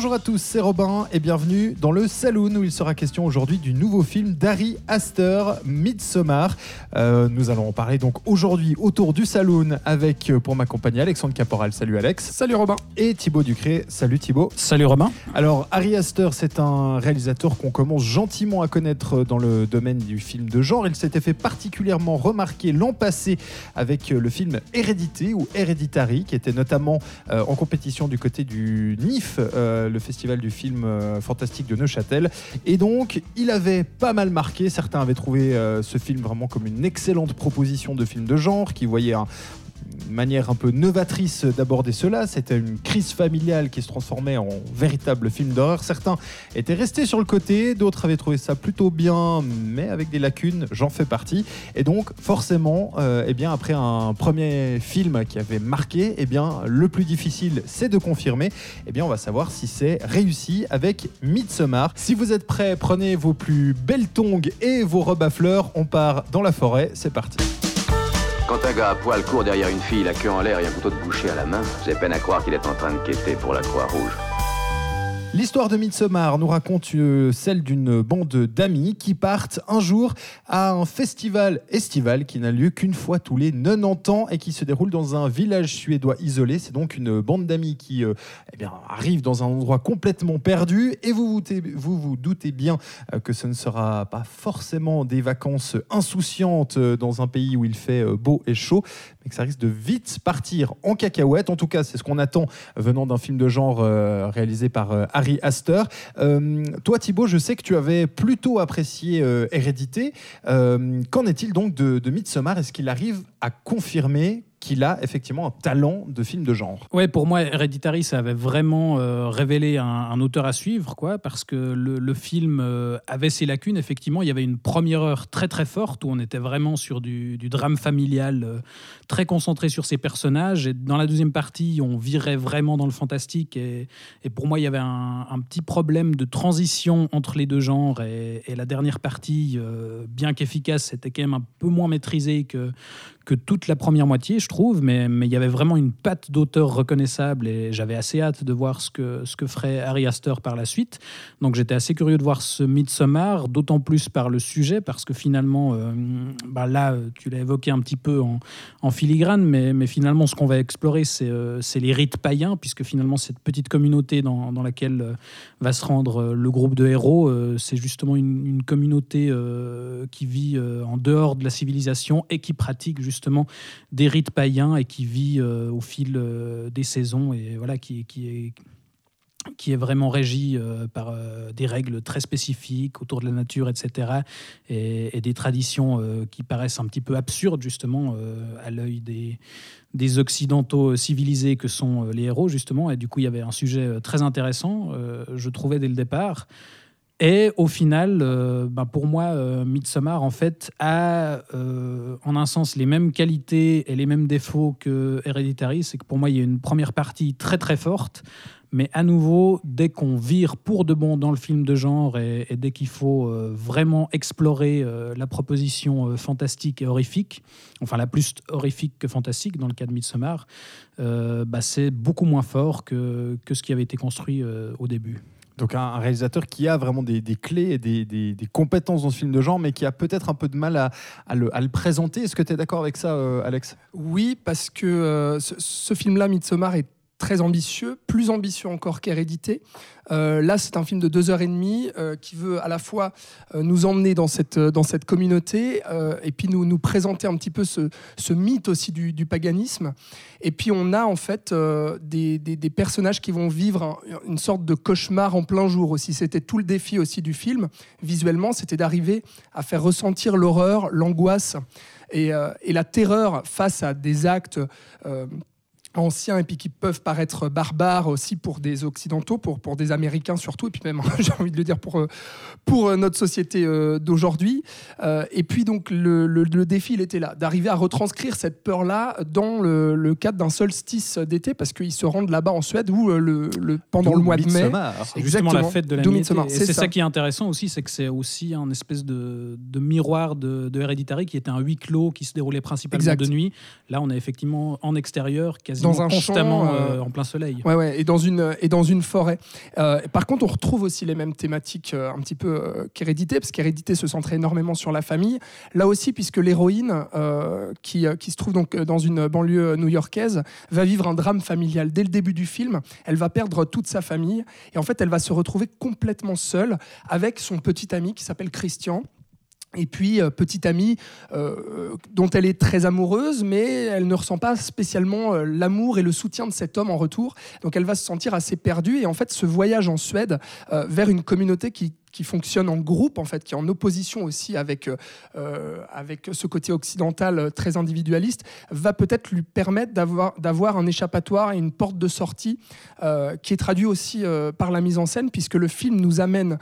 Bonjour à tous, c'est Robin et bienvenue dans le Saloon où il sera question aujourd'hui du nouveau film d'Harry Astor, Midsommar. Euh, nous allons en parler donc aujourd'hui autour du Saloon avec, euh, pour m'accompagner, Alexandre Caporal. Salut Alex. Salut Robin. Et Thibaut Ducré. Salut Thibaut. Salut Robin. Alors, Harry Astor, c'est un réalisateur qu'on commence gentiment à connaître dans le domaine du film de genre. Il s'était fait particulièrement remarquer l'an passé avec le film Hérédité ou Hereditary, qui était notamment euh, en compétition du côté du NIF, euh, le festival du film euh, fantastique de Neuchâtel. Et donc, il avait pas mal marqué. Certains avaient trouvé euh, ce film vraiment comme une excellente proposition de film de genre, qui voyait un, manière un peu novatrice d'aborder cela. C'était une crise familiale qui se transformait en véritable film d'horreur. Certains étaient restés sur le côté, d'autres avaient trouvé ça plutôt bien, mais avec des lacunes. J'en fais partie. Et donc, forcément, euh, eh bien, après un premier film qui avait marqué, eh le plus difficile, c'est de confirmer. Eh on va savoir si c'est réussi avec Midsommar. Si vous êtes prêts, prenez vos plus belles tongs et vos robes à fleurs. On part dans la forêt. C'est parti. Quand un gars à poil court derrière une fille, la queue en l'air et un couteau de boucher à la main, j'ai peine à croire qu'il est en train de quêter pour la Croix-Rouge. L'histoire de Midsommar nous raconte euh, celle d'une bande d'amis qui partent un jour à un festival estival qui n'a lieu qu'une fois tous les 90 ans et qui se déroule dans un village suédois isolé. C'est donc une bande d'amis qui euh, eh arrive dans un endroit complètement perdu et vous vous, vous, vous doutez bien euh, que ce ne sera pas forcément des vacances insouciantes dans un pays où il fait beau et chaud, mais que ça risque de vite partir en cacahuète. En tout cas, c'est ce qu'on attend venant d'un film de genre réalisé par Harry Astor. Euh, toi, Thibaut, je sais que tu avais plutôt apprécié euh, Hérédité. Euh, Qu'en est-il donc de, de Midsommar? Est-ce qu'il arrive à confirmer qu'il a effectivement un talent de film de genre Ouais, pour moi, Hereditary, ça avait vraiment euh, révélé un, auteur à suivre, quoi, parce que le, film euh, avait ses lacunes. Effectivement, il y avait une première heure très très forte où on était vraiment sur du, drame familial, euh, très concentré sur ses personnages. Et dans la deuxième partie, on virait vraiment dans le fantastique. Et, pour moi, il y avait un, petit problème de transition entre les deux genres. Et, et la dernière partie, bien qu'efficace, c'était quand même un peu moins maîtrisé que que toute la première moitié, je trouve, mais, mais il y avait vraiment une patte d'auteur reconnaissable et j'avais assez hâte de voir ce que, ce que ferait Harry Astor par la suite. Donc j'étais assez curieux de voir ce Midsommar, d'autant plus par le sujet, parce que finalement, euh, bah là, tu l'as évoqué un petit peu en, filigrane, mais, mais, finalement, ce qu'on va explorer, c'est euh, les rites païens, puisque finalement, cette petite communauté dans, dans laquelle euh, va se rendre euh, le groupe de héros, euh, c'est justement une, une communauté qui vit en dehors de la civilisation et qui pratique justement justement des rites païens et qui vit euh, au fil euh, des saisons et voilà qui, qui est qui est vraiment régi euh, par des règles très spécifiques autour de la nature, etc., et, des traditions qui paraissent un petit peu absurdes, justement, à l'œil des, des occidentaux civilisés que sont les héros, justement, et du coup, il y avait un sujet très intéressant, je trouvais, dès le départ. Et au final, euh, bah pour moi, euh, Midsommar, en fait, a euh, en un sens les mêmes qualités et les mêmes défauts que Hereditary. C'est que pour moi, il y a une première partie très très forte, mais à nouveau, dès qu'on vire pour de bon dans le film de genre et, dès qu'il faut euh, vraiment explorer la proposition fantastique et horrifique, enfin la plus horrifique que fantastique dans le cas de Midsommar, bah c'est beaucoup moins fort que, que ce qui avait été construit au début. Donc un, réalisateur qui a vraiment des, clés et des, compétences dans ce film de genre, mais qui a peut-être un peu de mal à, à, le, à le, présenter. Est-ce que tu es d'accord avec ça, euh, Alex? Oui, parce que euh, ce, ce film-là, Midsommar, est très ambitieux, plus ambitieux encore qu'Hérédité. Euh, là, c'est un film de deux heures et demie euh, qui veut à la fois euh, nous emmener dans cette, dans cette communauté et puis nous, nous présenter un petit peu ce, ce mythe aussi du, du, paganisme. Et puis on a en fait des, des, personnages qui vont vivre un, une sorte de cauchemar en plein jour aussi. C'était tout le défi aussi du film, visuellement, c'était d'arriver à faire ressentir l'horreur, l'angoisse et, et, la terreur face à des actes anciens et puis qui peuvent paraître barbares aussi pour des occidentaux, pour, pour des américains surtout, et puis même, j'ai envie de le dire, pour, euh, pour euh, notre société euh, d'aujourd'hui. et puis donc le, le, défi, il était là, d'arriver à retranscrire cette peur-là dans le, le cadre d'un solstice d'été, parce qu'ils se rendent là-bas en Suède où le, pendant le mois de mai... C'est justement la fête de la C'est ça. qui est intéressant aussi, c'est que c'est aussi un espèce de, de miroir de, de Hereditary qui était un huis clos qui se déroulait principalement de nuit. Là, on est effectivement en extérieur, quasi dans un constamment champ, euh, en plein soleil. Ouais, ouais, et dans une et dans une forêt. Euh, par contre, on retrouve aussi les mêmes thématiques euh, un petit peu qu'hérédité, parce qu'hérédité se centrait énormément sur la famille. Là aussi, puisque l'héroïne qui, qui se trouve donc dans une banlieue new-yorkaise va vivre un drame familial dès le début du film. Elle va perdre toute sa famille et en fait, elle va se retrouver complètement seule avec son petit ami qui s'appelle Christian et puis, euh, petite amie euh, dont elle est très amoureuse, mais elle ne ressent pas spécialement euh, l'amour et le soutien de cet homme en retour. Donc, elle va se sentir assez perdue. Et en fait, ce voyage en Suède vers une communauté qui qui fonctionne en groupe, en fait, qui est en opposition aussi avec, euh, avec ce côté occidental euh, très individualiste, va peut-être lui permettre d'avoir, un échappatoire et une porte de sortie euh, qui est traduit aussi par la mise en scène, puisque le film nous amène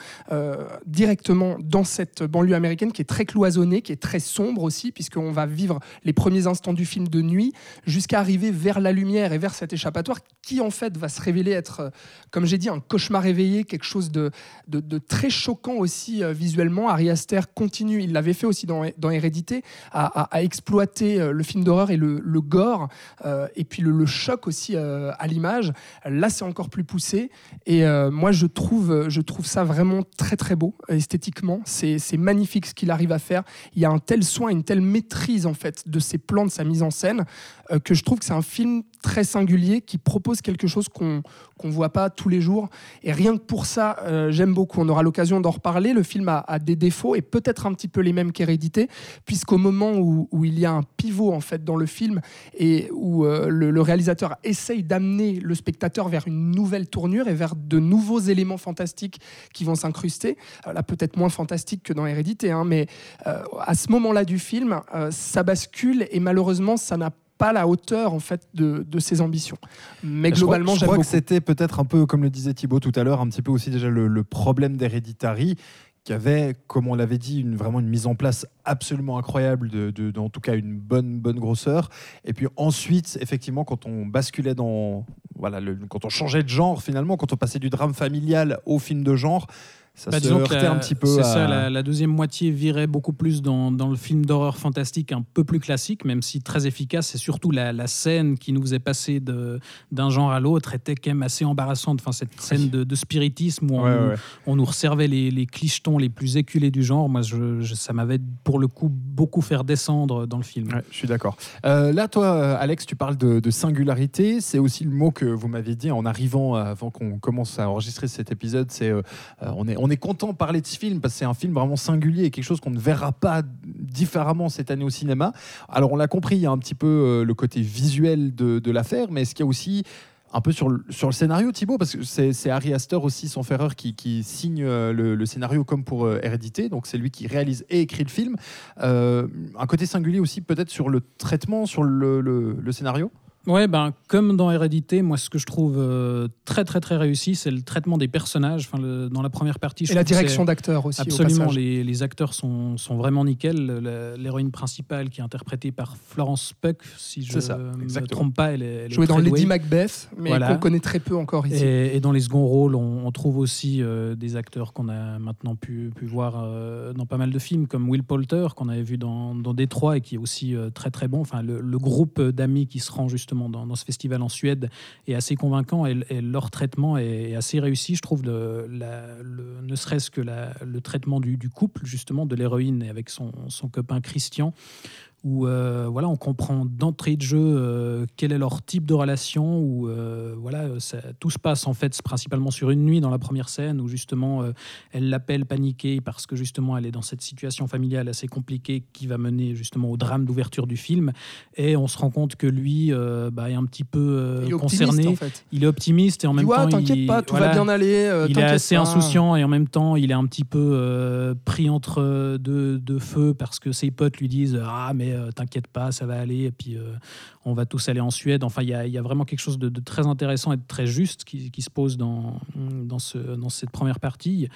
directement dans cette banlieue américaine qui est très cloisonnée, qui est très sombre aussi, puisqu'on va vivre les premiers instants du film de nuit, jusqu'à arriver vers la lumière et vers cet échappatoire qui, en fait, va se révéler être, comme j'ai dit, un cauchemar éveillé, quelque chose de, de, de très choquant aussi euh, visuellement. Ari Aster continue, il l'avait fait aussi dans, Hérédité, à, exploiter euh, le film d'horreur et le, gore, euh, et puis le, choc aussi à l'image. Là, c'est encore plus poussé. Et moi, je trouve, je trouve ça vraiment très très beau esthétiquement. C'est magnifique ce qu'il arrive à faire. Il y a un tel soin, une telle maîtrise en fait de ses plans, de sa mise en scène, que je trouve que c'est un film très singulier qui propose quelque chose qu'on qu'on voit pas tous les jours. Et rien que pour ça, j'aime beaucoup. On aura l'occasion d'en reparler. Le film a, des défauts et peut-être un petit peu les mêmes qu'Hérédité, puisqu'au moment où, il y a un pivot en fait dans le film et où euh, le, réalisateur essaye d'amener le spectateur vers une nouvelle tournure et vers de nouveaux éléments fantastiques qui vont s'incruster, euh, là peut-être moins fantastique que dans Hérédité, hein, mais euh, à ce moment-là du film, ça bascule et malheureusement ça n'a pas la hauteur en fait de, ses ambitions. Mais globalement, je crois, que c'était peut-être un peu, comme le disait Thibaut tout à l'heure, un petit peu aussi déjà le, problème d'Hereditary qui avait, comme on l'avait dit, une, vraiment une mise en place absolument incroyable, de, en tout cas une bonne, bonne grosseur. Et puis ensuite, effectivement, quand on basculait dans, voilà, quand on changeait de genre finalement, quand on passait du drame familial au film de genre, ça bah, se heurtait un petit peu. C'est ça, la, deuxième moitié virait beaucoup plus dans, dans le film d'horreur fantastique un peu plus classique, même si très efficace. Et surtout la, la scène qui nous faisait passer d'un genre à l'autre était quand même assez embarrassante. Enfin, cette scène de, spiritisme où on, nous resservait les, les, clichetons les plus éculés du genre, moi, je, ça m'avait pour le coup beaucoup fait descendre dans le film. je suis d'accord. Euh, là, toi, Alex, tu parles de, de singularité. C'est aussi le mot que vous m'aviez dit en arrivant avant qu'on commence à enregistrer cet épisode. C'est euh, on est on on est content de parler de ce film parce que c'est un film vraiment singulier, quelque chose qu'on ne verra pas différemment cette année au cinéma. Alors on l'a compris, il y a un petit peu euh, le côté visuel de, l'affaire, mais est-ce qu'il y a aussi un peu sur le, sur le scénario, Thibaut, parce que c'est Harry Astor aussi, son ferreur, qui, signe euh, le, scénario comme pour euh, Hérédité, donc c'est lui qui réalise et écrit le film. un côté singulier aussi peut-être sur le traitement, sur le scénario? Ouais, ben, comme dans Hérédité, moi, ce que je trouve euh, très, très, très réussi, c'est le traitement des personnages. Enfin, le, dans la première partie, je et la direction d'acteurs aussi. Absolument, les, les, acteurs sont, sont, vraiment nickel. L'héroïne principale, qui est interprétée par Florence Puck, si je ne me trompe pas, elle est, jouée dans Lady Macbeth, mais qu'on connaît très peu encore ici. Et, dans les seconds rôles, on, trouve aussi euh, des acteurs qu'on a maintenant pu, pu voir euh, dans pas mal de films, comme Will Poulter, qu'on avait vu dans, dans Détroit et qui est aussi très, très bon. Enfin, le, le groupe d'amis qui se rend justement dans, ce festival en Suède est assez convaincant et, leur traitement est, assez réussi. Je trouve ne serait-ce que le traitement du, couple justement de l'héroïne avec son copain Christian où euh, voilà, on comprend d'entrée de jeu euh, quel est leur type de relation, où euh, voilà, tout se passe en fait principalement sur une nuit dans la première scène, où justement elle l'appelle paniquée parce que justement elle est dans cette situation familiale assez compliquée qui va mener justement au drame d'ouverture du film, et on se rend compte que lui bah, est un petit peu concerné, il est optimiste et en même temps t'inquiète pas, tout va bien aller, il est assez insouciant et en même temps il est un petit peu pris entre deux, deux feux parce que ses potes lui disent ah mais mais euh, t'inquiète pas, ça va aller, et puis euh, on va tous aller en Suède. Enfin, il y a, il y a vraiment quelque chose de, de très intéressant et de très juste qui, qui se pose dans, dans, ce, dans cette première partie.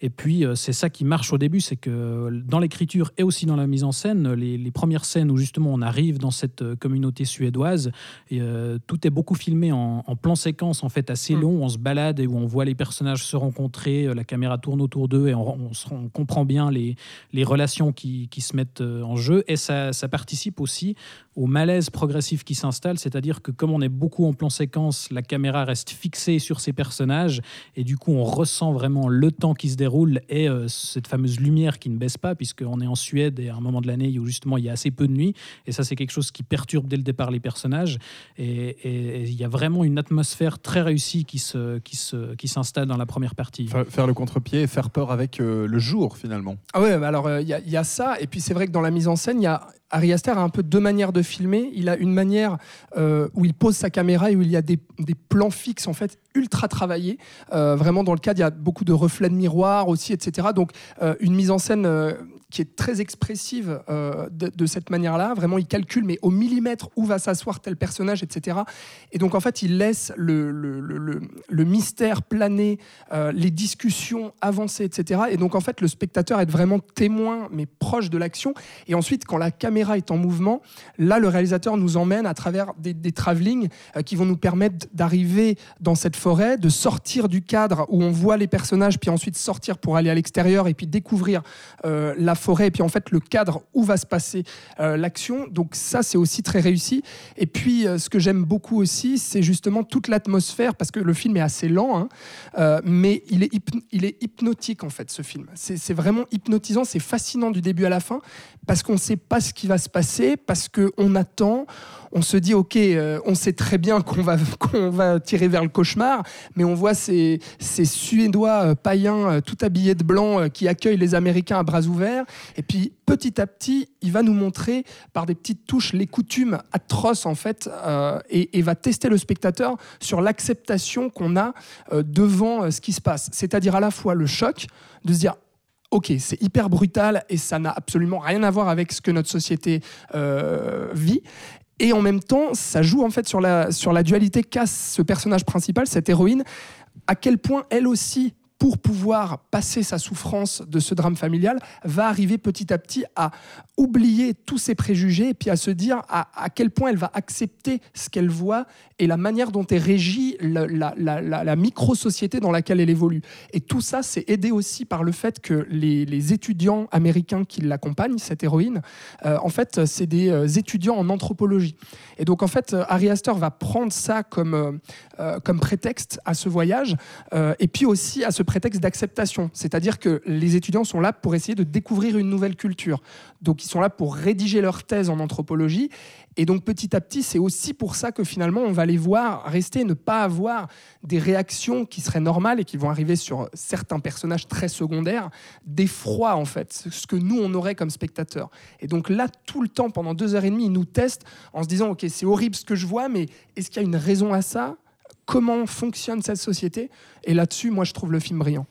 Et puis, euh, c'est ça qui marche au début, c'est que dans l'écriture et aussi dans la mise en scène, les, les premières scènes où justement on arrive dans cette communauté suédoise, et, tout est beaucoup filmé en, en plan séquence, en fait, assez Mm. long. On se balade et où on voit les personnages se rencontrer, la caméra tourne autour d'eux et on, comprend bien les, les relations qui, qui se mettent en jeu. Et ça, ça participe aussi au malaise progressif qui s'installe, c'est-à-dire que comme on est beaucoup en plan séquence, la caméra reste fixée sur ces personnages et du coup on ressent vraiment le temps qui se déroule et euh, cette fameuse lumière qui ne baisse pas puisqu'on est en Suède et à un moment de l'année où justement il y a assez peu de nuit et ça c'est quelque chose qui perturbe dès le départ les personnages et, et- et il y a vraiment une atmosphère très réussie qui se qui se qui s'installe dans la première partie. Faire, faire le contre-pied et faire peur avec euh, le jour finalement. Ah ouais, bah alors il y, a- y a ça, et puis c'est vrai que dans la mise en scène, il y a Ari Aster a un peu deux manières de filmer. Il a une manière euh, où il pose sa caméra et où il y a des, plans fixes en fait ultra travaillés. Euh, vraiment dans le cadre, il y a beaucoup de reflets de miroir aussi, etc. Donc euh, une mise en scène qui est très expressive euh, de, cette manière-là. Vraiment, il calcule mais au millimètre où va s'asseoir tel personnage, etc. Et donc en fait, il laisse le, le, le- mystère planer, euh, les discussions avancer, etc. Et donc en fait, le spectateur est vraiment témoin, mais proche de l'action. Et ensuite, quand la caméra est en mouvement, là, le réalisateur nous emmène à travers des, des euh, qui vont nous permettre d'arriver dans cette forêt, de sortir du cadre où on voit les personnages, puis ensuite sortir pour aller à l'extérieur et puis découvrir la forêt, et puis en fait le cadre où va se passer euh, l'action. Donc ça, c'est aussi très réussi. Et puis, euh, ce que j'aime beaucoup aussi, c'est justement toute l'atmosphère, parce que le film est assez lent, hein, euh, mais il est, il est hypnotique en fait, ce film. C'est vraiment hypnotisant, c'est fascinant du début à la fin, parce qu'on ne sait pas ce qui va se passer, parce qu'on attend, on se dit, ok, on sait très bien qu'on va, qu'on va tirer vers le cauchemar, mais on voit ces, ces Suédois païens tout habillés de blanc qui accueillent les Américains à bras ouverts, et puis petit à petit, il va nous montrer par des petites touches les coutumes atroces en fait, euh, et, va tester le spectateur sur l'acceptation qu'on a euh, devant euh, ce qui se passe. C'est-à-dire à la fois le choc de se dire Ok, c'est hyper brutal et ça n'a absolument rien à voir avec ce que notre société vit. Et en même temps, ça joue en fait sur la, sur la dualité qu'a ce personnage principal, cette héroïne, à quel point elle aussi, pour pouvoir passer sa souffrance de ce drame familial, va arriver petit à petit à oublier tous ses préjugés et puis à se dire à, à quel point elle va accepter ce qu'elle voit et la manière dont est régie la, la- la- micro-société dans laquelle elle évolue. Et tout ça, c'est aidé aussi par le fait que les, les étudiants américains qui l'accompagnent, cette héroïne, euh, en fait, c'est des euh, étudiants en anthropologie. Et donc, en fait, Harry Astor va prendre ça comme, euh, comme prétexte à ce voyage, et puis aussi à ce prétexte d'acceptation. C'est-à-dire que les étudiants sont là pour essayer de découvrir une nouvelle culture. Donc, ils sont là pour rédiger leur thèse en anthropologie. Et donc, petit à petit, c'est aussi pour ça que finalement, on va les voir rester, ne pas avoir des réactions qui seraient normales et qui vont arriver sur certains personnages très secondaires, d'effroi, en fait, ce que nous, on aurait comme spectateurs. Et donc là, tout le temps, pendant deux heures et demie, ils nous testent en se disant, OK, c'est horrible ce que je vois, mais est-ce qu'il y a une raison à ça? Comment fonctionne cette société Et là-dessus, moi, je trouve le film brillant.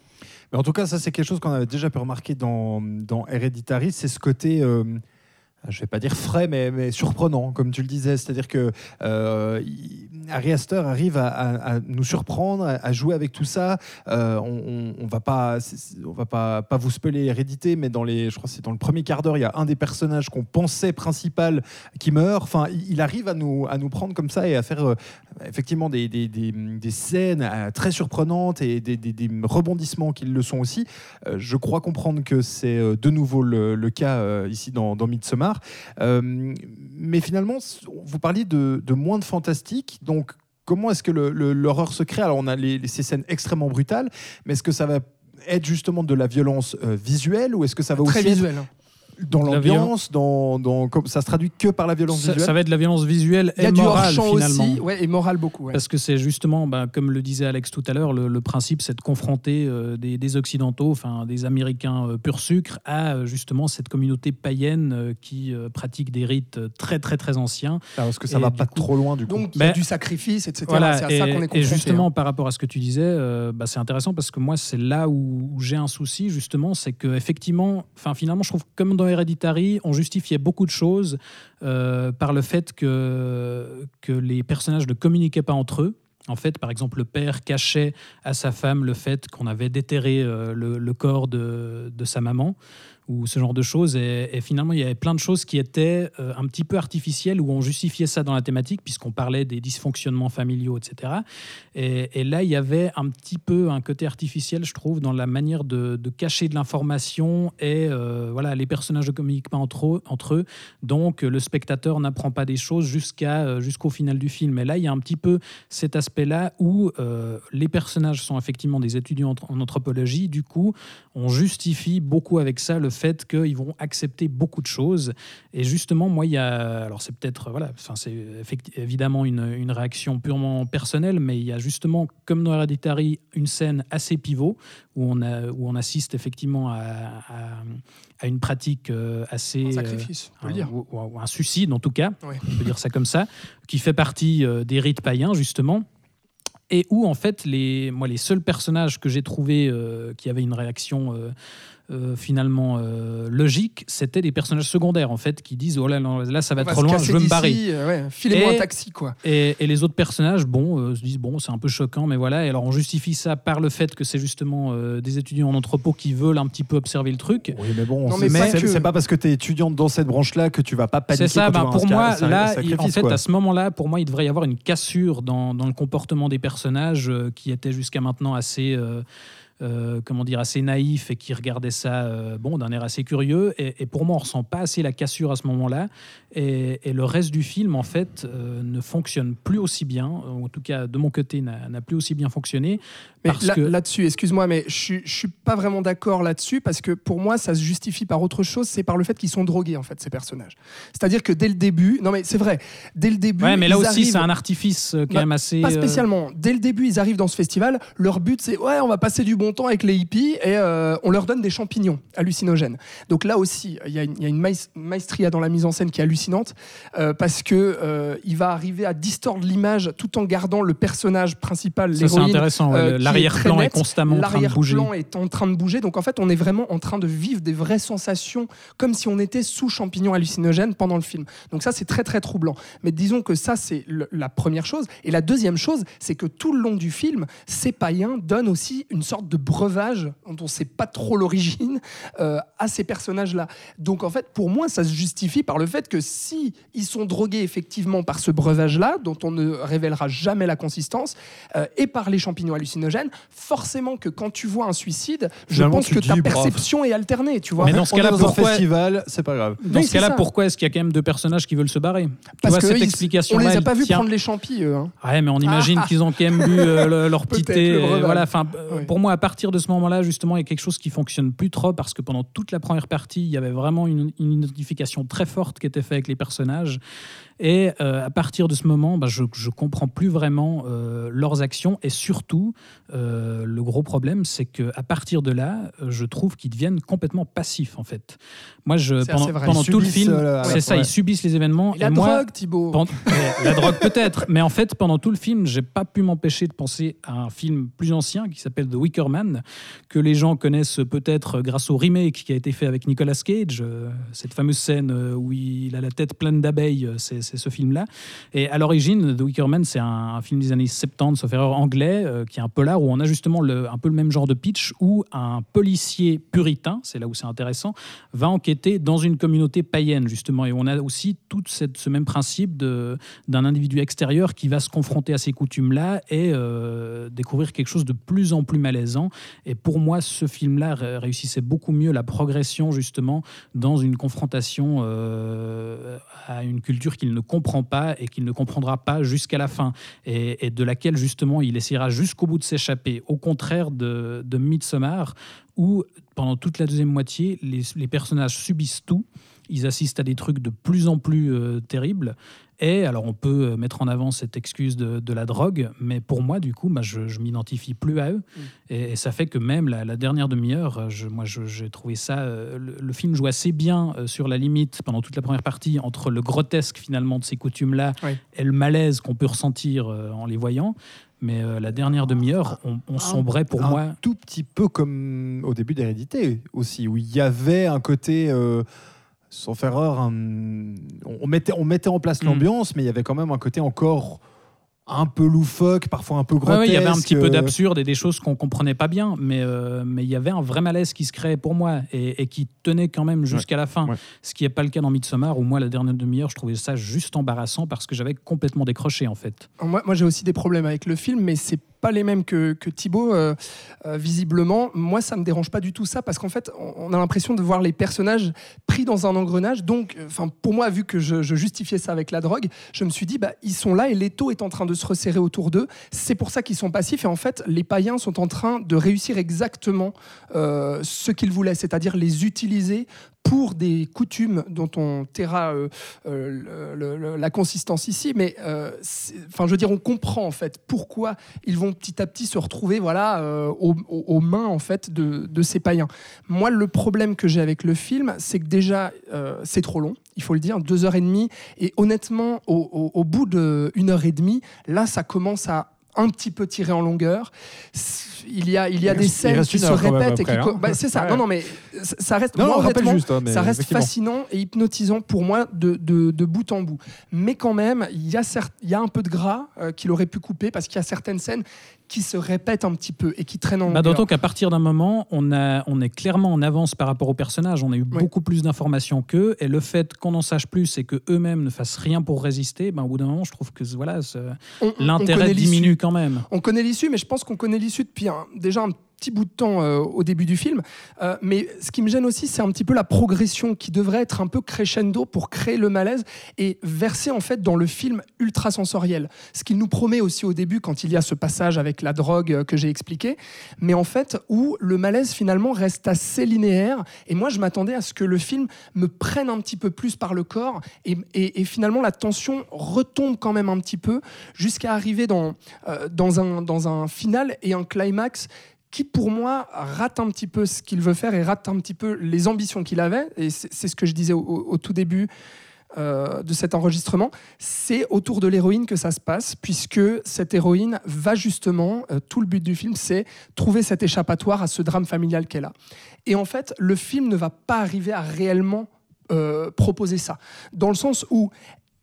Mais en tout cas, ça, c'est quelque chose qu'on avait déjà pu remarquer dans, dans c'est ce côté. euh, je vais pas dire frais, mais, surprenant, comme tu le disais. C'est-à-dire que euh, Ari Aster arrive à, nous surprendre, à, jouer avec tout ça. Euh, on, on, on va pas, on va pas, vous spoiler Hérédité, mais dans les, je crois c'est dans le premier quart d'heure, il y a un des personnages qu'on pensait principal qui meurt. Enfin, il arrive à nous, à nous prendre comme ça et à faire euh, effectivement des, des, des- scènes euh, très surprenantes et des, rebondissements qui le sont aussi. Je crois comprendre que c'est de nouveau le, le cas ici dans, dans Midsommar. Euh, mais finalement, vous parliez de, de moins de fantastique, donc comment est-ce que l'horreur se crée? Alors on a les, ces scènes extrêmement brutales, mais est-ce que ça va être justement de la violence euh, visuelle ou est-ce que ça va Très aussi être visuel. hein. Dans La l'ambiance, dans, dans, comme, ça se traduit que par la violence Ça, visuelle ça va être de la violence visuelle Il y a et du morale hors-champ aussi, ouais, et moral beaucoup. ouais. Parce que c'est justement, bah, comme le disait Alex tout à l'heure, le, le principe c'est de confronter euh, des, des Occidentaux, enfin des Américains euh, pur sucre, à euh, justement cette communauté païenne euh, qui pratique des rites très très très anciens. Alors, Est-ce que ça Et va pas coup- trop loin du coup Donc, il y a Ben, du sacrifice, etc. Voilà, c'est à et, ça qu'on est et confronté. justement hein. par rapport à ce que tu disais, bah, c'est intéressant parce que moi c'est là où, où j'ai un souci justement, c'est que effectivement, enfin finalement je trouve comme dans Hereditary, on justifiait beaucoup de choses euh, par le fait que, que les personnages ne communiquaient pas entre eux. En fait, par exemple, le père cachait à sa femme le fait qu'on avait déterré euh, le, le corps de, de sa maman ou ce genre de choses. Et, finalement, il y avait plein de choses qui étaient euh, un petit peu artificielles, où on justifiait ça dans la thématique, puisqu'on parlait des dysfonctionnements familiaux, etc. Et, là, il y avait un petit peu un côté artificiel, je trouve, dans la manière de, cacher de l'information. Et euh, voilà, les personnages ne communiquent pas entre eux, donc le spectateur n'apprend pas des choses jusqu'à, euh, jusqu'au final du film. Et là, il y a un petit peu cet aspect-là où les personnages sont effectivement des étudiants en- anthropologie. Du coup, on justifie beaucoup avec ça le qu'ils vont accepter beaucoup de choses. Et justement, moi, il y a. Alors, c'est peut-être. Voilà, enfin, c'est évidemment une, une réaction purement personnelle, mais il y a justement, comme dans Hereditary, une scène assez pivot où on, a, où on assiste effectivement à, à- à une pratique euh, assez. Un euh, sacrifice, on peut le un- dire. ou, ou un suicide, en tout cas, on peut dire ça comme ça, qui fait partie euh, des rites païens, justement et où en fait les moi les seuls personnages que j'ai trouvés euh, qui avaient une réaction euh, euh, finalement euh, logique c'était des personnages secondaires en fait qui disent oh là là, là ça va On va trop loin je veux me barrer euh, ouais, Filez-moi Et- un taxi, quoi. et, et les autres personnages, bon, euh, se disent bon, c'est un peu choquant, mais voilà. Et alors on justifie ça par le fait que c'est justement euh, des étudiants en entrepôt qui veulent un petit peu observer le truc. Oui, mais bon, c'est que- c'est pas parce que tu es étudiante dans cette branche-là que tu vas pas paniquer. C'est ça, ben, pour moi, là, il- en fait, quoi. à ce moment-là, pour moi, il devrait y avoir une cassure dans, dans le comportement des personnages euh, qui étaient jusqu'à maintenant assez. Euh, comment dire, assez naïfs et qui regardaient ça euh, bon, d'un air assez curieux. Et, et pour moi, on ressent pas assez la cassure à ce moment-là. Et, et le reste du film, en fait, euh, ne fonctionne plus aussi bien. En tout cas, de mon côté, n'a plus aussi bien fonctionné. Mais Parce là- que- là-dessus, excuse-moi, mais je je suis pas vraiment d'accord là-dessus parce que pour moi, ça se justifie par autre chose. C'est par le fait qu'ils sont drogués en fait ces personnages. C'est-à-dire que dès le début, non mais c'est vrai, dès le début, Ouais, mais là ils aussi, arrivent- c'est un artifice quand Bah, même assez. Pas spécialement. Dès le début, ils arrivent dans ce festival. Leur but, c'est ouais, on va passer du bon temps avec les hippies et euh, on leur donne des champignons hallucinogènes. Donc là aussi, il y a une, il y a une maes- maestria dans la mise en scène qui est hallucinante euh, parce que euh, il va arriver à distordre l'image tout en gardant le personnage principal, ça, c'est l'héroïne. intéressant. ouais, est L'arrière-plan est, net. constamment en train de bouger. L'arrière-plan est en train de bouger. Donc en fait, on est vraiment en train de vivre des vraies sensations comme si on était sous champignons hallucinogènes pendant le film. Donc ça, c'est très très troublant. Mais disons que ça, c'est la première chose. Et la deuxième chose, c'est que tout le long du film, ces païens donnent aussi une sorte de breuvage dont on ne sait pas trop l'origine euh, à ces personnages-là. Donc en fait, pour moi, ça se justifie par le fait que si ils sont drogués effectivement par ce breuvage-là, dont on ne révélera jamais la consistance, euh, et par les champignons hallucinogènes, forcément que quand tu vois un suicide, je Finalement, pense que ta perception est alternée, tu vois. Mais dans ce cas-là, pourquoi- festival, c'est pas grave. Dans Oui, ce cas-là, pourquoi est-ce qu'il y a quand même deux personnages qui veulent se barrer Tu Parce vois, que cette explication on les a pas vus prendre les champis, eux. hein. Ouais, mais on imagine Ah. qu'ils ont quand même bu euh, le- leur petit thé. et voilà, enfin, Ouais. Pour moi, à partir de ce moment-là, justement, il y a quelque chose qui fonctionne plus trop parce que pendant toute la première partie, il y avait vraiment une, une identification très forte qui était faite avec les personnages. Et euh, à partir de ce moment, bah, je, je comprends plus vraiment euh, leurs actions. Et surtout, euh, le gros problème, c'est que à partir de là, je trouve qu'ils deviennent complètement passifs, en fait. Moi, je, pendant, tout le film, c'est ouais. ça, ils subissent les événements. Et la et moi, drogue, Thibaut. pendant- la drogue peut-être, mais en fait, pendant tout le film, j'ai pas pu m'empêcher de penser à un film plus ancien qui s'appelle The Wicker Man, que les gens connaissent peut-être grâce au remake qui a été fait avec Nicolas Cage. euh, Cette fameuse scène euh, où il a la tête pleine d'abeilles, euh, c'est ce film-là. Et à l'origine, The Wicker Man, c'est un, film des années 70, sauf erreur anglais, qui est un polar où on a justement un peu le même genre de pitch où un policier puritain, c'est là où c'est intéressant, va enquêter dans une communauté païenne, justement. Et on a aussi tout ce même principe d'un individu extérieur qui va se confronter à ces coutumes-là et découvrir quelque chose de plus en plus malaisant. Et pour moi, ce film-là ré- réussissait beaucoup mieux la progression, justement, dans une confrontation euh, à une culture qu'il ne comprend pas et qu'il ne comprendra pas jusqu'à la fin. Et, de laquelle, justement, il essaiera jusqu'au bout de s'échapper. Au contraire de, de Midsommar, où pendant toute la deuxième moitié, les, les personnages subissent tout. Ils assistent à des trucs de plus en plus euh, terribles. Et alors, on peut euh, mettre en avant cette excuse de, de la drogue, mais pour moi, du coup, bah, je, je m'identifie plus à eux. Et, et ça fait que même la, la dernière demi-heure, euh, je, moi, je- j'ai trouvé ça. euh, le, le film joue assez bien euh, sur la limite pendant toute la première partie entre le grotesque finalement de ces coutumes-là et le malaise qu'on peut ressentir euh, en les voyant. Mais euh, la dernière demi-heure, on, on sombrait pour un moi. tout petit peu comme au début d'Hérédité aussi, où il y avait un côté. euh, Sans faire erreur, un- on, mettait, on mettait en place Mm. l'ambiance, mais il y avait quand même un côté encore un peu loufoque, parfois un peu grotesque. ouais, il y avait un petit peu euh, d'absurde et des choses qu'on comprenait pas bien, mais euh, mais il y avait un vrai malaise qui se créait pour moi et, et qui tenait quand même jusqu'à la fin. ouais. Ce qui n'est pas le cas dans Midsommar où moi la dernière demi-heure je trouvais ça juste embarrassant parce que j'avais complètement décroché en fait. Moi, moi j'ai aussi des problèmes avec le film, mais c'est pas les mêmes que, que Thibaut, euh, euh, visiblement. Moi, ça me dérange pas du tout ça, parce qu'en fait, on, a l'impression de voir les personnages pris dans un engrenage. Donc, euh, enfin, pour moi, vu que je, justifiais ça avec la drogue, je me suis dit, bah, ils sont là et l'étau est en train de se resserrer autour d'eux. C'est pour ça qu'ils sont passifs. Et en fait, les païens sont en train de réussir exactement ce qu'ils voulaient, c'est-à-dire les utiliser pour des coutumes dont on taira euh, euh, la consistance ici, mais euh, enfin, je veux dire, on comprend en fait pourquoi ils vont petit à petit se retrouver, voilà, aux, mains en fait de, ces païens. Moi, le problème que j'ai avec le film, c'est que déjà, c'est trop long. Il faut le dire, deux heures et demie. Et honnêtement, au, au- au bout d'une heure et demie, là, ça commence à un petit peu tirer en longueur. Il y a, il y a Il des scènes qui se répètent et qui. hein. bah, c'est ça. Ouais. Non, non, mais ça reste. Non, moi, honnêtement, juste. hein, mais ça reste fascinant et hypnotisant pour moi de, de- de bout en bout. Mais quand même, il y, a certes- il y a un peu de gras euh, qu'il aurait pu couper parce qu'il y a certaines scènes qui se répètent un petit peu et qui traînent en Bah. D'autant qu'à partir d'un moment, on, a, on est clairement en avance par rapport aux personnages. On a eu Oui. beaucoup plus d'informations qu'eux. Et le fait qu'on en sache plus et qu'eux-mêmes ne fassent rien pour résister, ben, au bout d'un moment, je trouve que voilà, l'intérêt diminue quand même. On connaît l'issue, mais je pense qu'on connaît l'issue depuis un- déjà un petit bout de temps euh, au début du film. Euh, mais ce qui me gêne aussi, c'est un petit peu la progression qui devrait être un peu crescendo pour créer le malaise et verser en fait dans le film ultra sensoriel. Ce qu'il nous promet aussi au début quand il y a ce passage avec la drogue euh, que j'ai expliqué, mais en fait où le malaise finalement reste assez linéaire. Et moi, je m'attendais à ce que le film me prenne un petit peu plus par le corps et, et- finalement la tension retombe quand même un petit peu jusqu'à arriver dans, dans, un, dans un final et un climax qui pour moi rate un petit peu ce qu'il veut faire et rate un petit peu les ambitions qu'il avait. Et c'est ce que je disais au, tout début euh, de cet enregistrement. C'est autour de l'héroïne que ça se passe, puisque cette héroïne va justement, euh, tout le but du film, c'est trouver cet échappatoire à ce drame familial qu'elle a. Et en fait, le film ne va pas arriver à réellement euh, proposer ça, dans le sens où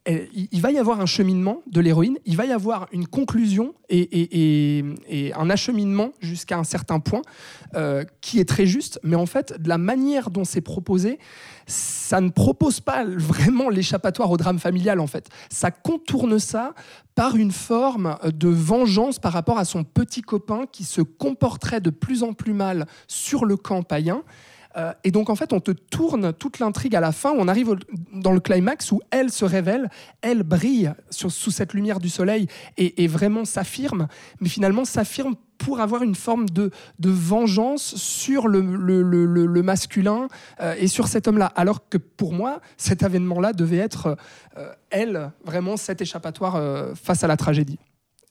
il il va y avoir un cheminement de l'héroïne, il va y avoir une conclusion et un acheminement jusqu'à un certain point euh, qui est très juste, mais en fait, de la manière dont c'est proposé, ça ne propose pas vraiment l'échappatoire au drame familial, en fait. Ça contourne ça par une forme de vengeance par rapport à son petit copain qui se comporterait de plus en plus mal sur le camp païen. Euh, et donc, en fait, on te tourne toute l'intrigue à la fin, on arrive dans le climax où elle se révèle, elle brille sous cette lumière du soleil et, vraiment s'affirme, mais finalement s'affirme pour avoir une forme de, vengeance sur le, masculin euh, et sur cet homme-là. Alors que pour moi, cet avènement-là devait être, euh, elle, vraiment cet échappatoire face à la tragédie.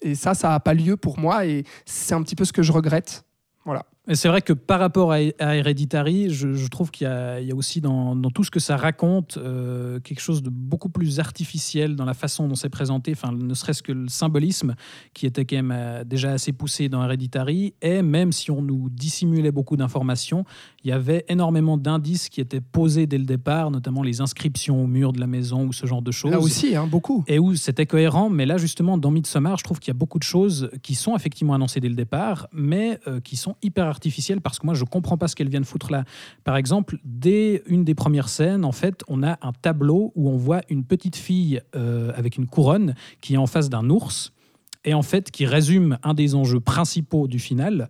Et ça, ça n'a pas lieu pour moi et c'est un petit peu ce que je regrette. Voilà. Et c'est vrai que par rapport à, à Hereditary, je, je trouve qu'il y, a il y a aussi dans, dans tout ce que ça raconte euh, quelque chose de beaucoup plus artificiel dans la façon dont c'est présenté, enfin, ne serait-ce que le symbolisme qui était quand même euh, déjà assez poussé dans Hereditary. Et même si on nous dissimulait beaucoup d'informations, il y avait énormément d'indices qui étaient posés dès le départ, notamment les inscriptions au mur de la maison ou ce genre de choses Là aussi, hein, beaucoup. et où c'était cohérent. Mais là, justement, dans Midsommar, je trouve qu'il y a beaucoup de choses qui sont effectivement annoncées dès le départ, mais euh, qui sont hyper artificielles parce que moi, je comprends pas ce qu'elles viennent foutre là. Par exemple, dès une des premières scènes, en fait, on a un tableau où on voit une petite fille euh, avec une couronne qui est en face d'un ours et en fait qui résume un des enjeux principaux du final.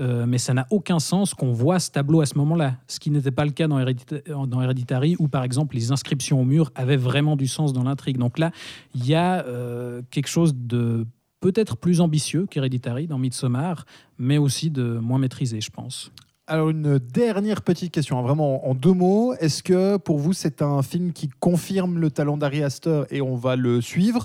Euh, mais ça n'a aucun sens qu'on voit ce tableau à ce moment-là, ce qui n'était pas le cas dans, Hérédita- dans Hereditary, où par exemple les inscriptions au mur avaient vraiment du sens dans l'intrigue. Donc là, il y a euh, quelque chose de peut-être plus ambitieux qu'Hereditary dans Midsommar, mais aussi de moins maîtrisé, je pense. Alors une dernière petite question, hein, vraiment en deux mots. Est-ce que pour vous c'est un film qui confirme le talent d'Ari Aster et on va le suivre?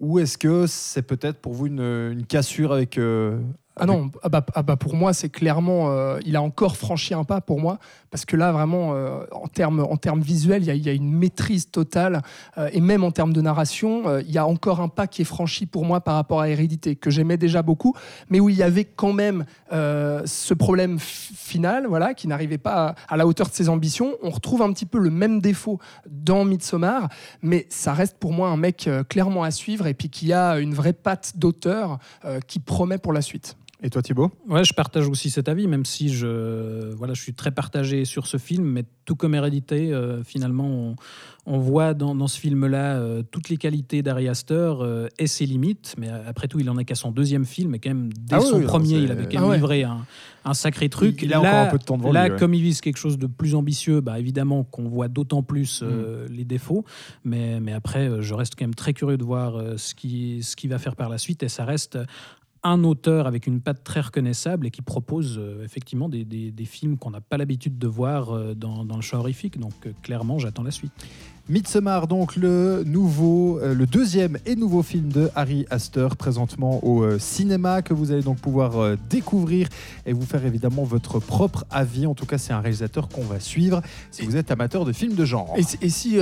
Ou est-ce que c'est peut-être pour vous une, cassure avec, euh, Ah non, ah bah, ah bah pour moi, c'est clairement. euh, il a encore franchi un pas pour moi, parce que là, vraiment, euh, en termes en visuels, il y, a- une maîtrise totale. euh, et même en termes de narration, il y a encore un pas qui est franchi pour moi par rapport à Hérédité, que j'aimais déjà beaucoup, mais où il y avait quand même ce problème final, voilà, qui n'arrivait pas à, à la hauteur de ses ambitions. On retrouve un petit peu le même défaut dans Midsommar, mais ça reste pour moi un mec clairement à suivre et puis qui a une vraie patte d'auteur qui promet pour la suite. Et toi, Thibaut? Ouais, je partage aussi cet avis, même si je, voilà, je suis très partagé sur ce film, mais tout comme Hérédité, euh, finalement, on, on voit dans, dans ce film-là euh, toutes les qualités d'Ari Aster euh, et ses limites, mais après tout, il en est qu'à son deuxième film, et quand même, dès Ah oui, son oui, premier, il avait quand Ah même ouais. livré un, un sacré truc. Il- il a là, encore un peu de temps devant là, lui, ouais. comme il vise quelque chose de plus ambitieux, bah, évidemment qu'on voit d'autant plus euh, les défauts, mais, mais après, je reste quand même très curieux de voir ce qu'il ce qu'il va faire par la suite, et ça reste un auteur avec une patte très reconnaissable et qui propose euh, effectivement des, films qu'on n'a pas l'habitude de voir euh, dans, le champ horrifique. Donc euh, clairement, j'attends la suite. Midsommar, donc le nouveau, euh, le deuxième et nouveau film de Harry Astor, présentement au euh, cinéma, que vous allez donc pouvoir euh, découvrir et vous faire évidemment votre propre avis. En tout cas, c'est un réalisateur qu'on va suivre si vous êtes amateur de films de genre. Et, si- et si,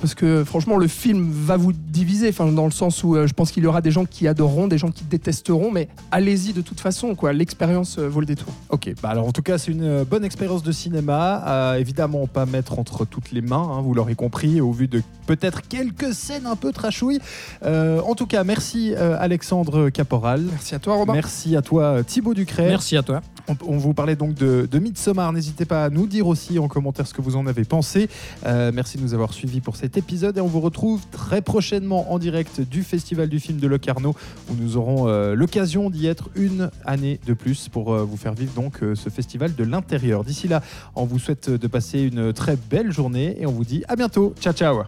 parce que franchement, le film va vous diviser, enfin, dans le sens où je pense qu'il y aura des gens qui adoreront, des gens qui détesteront, mais allez-y de toute façon, quoi. L'expérience vaut le détour. Ok, bah alors en tout cas, c'est une bonne expérience de cinéma. Évidemment, pas mettre entre toutes les mains, hein, vous l'aurez compris, au vu de peut-être quelques scènes un peu trashouilles. Euh, en tout cas, merci euh, Alexandre Caporal. Merci à toi, Robin. Merci à toi Thibaut Ducret. Merci à toi. On, vous parlait donc de, de Midsommar. N'hésitez pas à nous dire aussi en commentaire ce que vous en avez pensé. Euh, merci de nous avoir suivis pour cet épisode et on vous retrouve très prochainement en direct du Festival du film de Locarno où nous aurons euh, l'occasion d'y être une année de plus pour euh, vous faire vivre donc ce festival de l'intérieur. D'ici là, on vous souhaite de passer une très belle journée et on vous dit à bientôt. Ciao ciao.